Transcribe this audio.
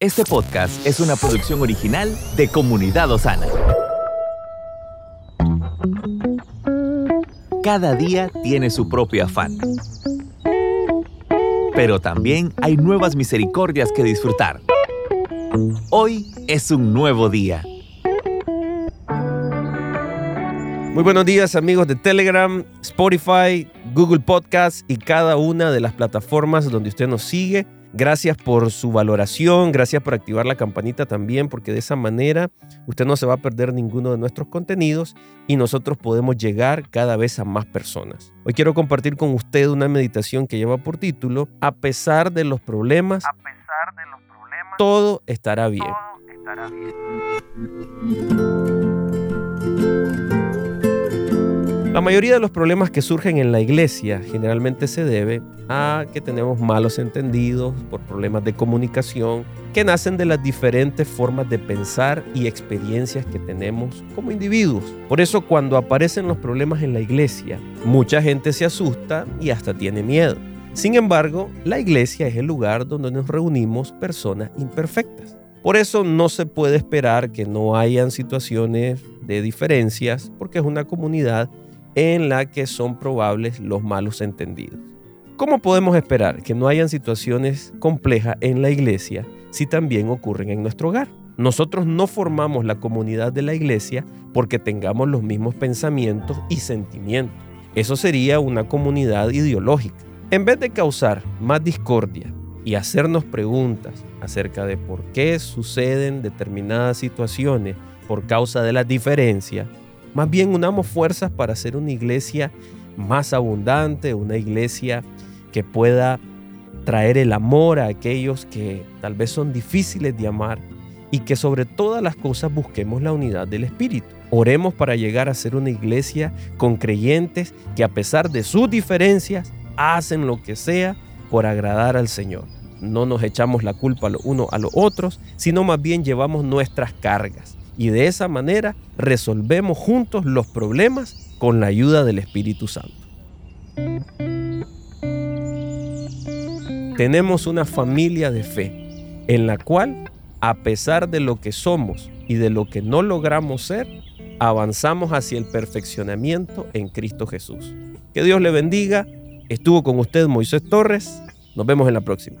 Este podcast es una producción original de Comunidad Osana. Cada día tiene su propio afán. Pero también hay nuevas misericordias que disfrutar. Hoy es un nuevo día. Muy buenos días amigos de Telegram, Spotify, Google Podcast y cada una de las plataformas donde usted nos sigue. Gracias por su valoración, gracias por activar la campanita también, porque de esa manera usted no se va a perder ninguno de nuestros contenidos y nosotros podemos llegar cada vez a más personas. Hoy quiero compartir con usted una meditación que lleva por título A pesar de los problemas, a pesar de los problemas todo estará bien. Todo estará bien. La mayoría de los problemas que surgen en la iglesia generalmente se debe a que tenemos malos entendidos por problemas de comunicación que nacen de las diferentes formas de pensar y experiencias que tenemos como individuos. Por eso cuando aparecen los problemas en la iglesia, mucha gente se asusta y hasta tiene miedo. Sin embargo, la iglesia es el lugar donde nos reunimos personas imperfectas. Por eso no se puede esperar que no hayan situaciones de diferencias, porque es una comunidad en la que son probables los malos entendidos. ¿Cómo podemos esperar que no hayan situaciones complejas en la iglesia si también ocurren en nuestro hogar? Nosotros no formamos la comunidad de la iglesia porque tengamos los mismos pensamientos y sentimientos. Eso sería una comunidad ideológica. En vez de causar más discordia y hacernos preguntas acerca de por qué suceden determinadas situaciones por causa de las diferencias, más bien unamos fuerzas para hacer una iglesia más abundante, una iglesia que pueda traer el amor a aquellos que tal vez son difíciles de amar y que sobre todas las cosas busquemos la unidad del Espíritu. Oremos para llegar a ser una iglesia con creyentes que a pesar de sus diferencias hacen lo que sea por agradar al Señor. No nos echamos la culpa los unos a los otros, sino más bien llevamos nuestras cargas y de esa manera resolvemos juntos los problemas con la ayuda del Espíritu Santo. Tenemos una familia de fe en la cual, a pesar de lo que somos y de lo que no logramos ser, avanzamos hacia el perfeccionamiento en Cristo Jesús. Que Dios le bendiga. Estuvo con usted Moisés Torres. Nos vemos en la próxima.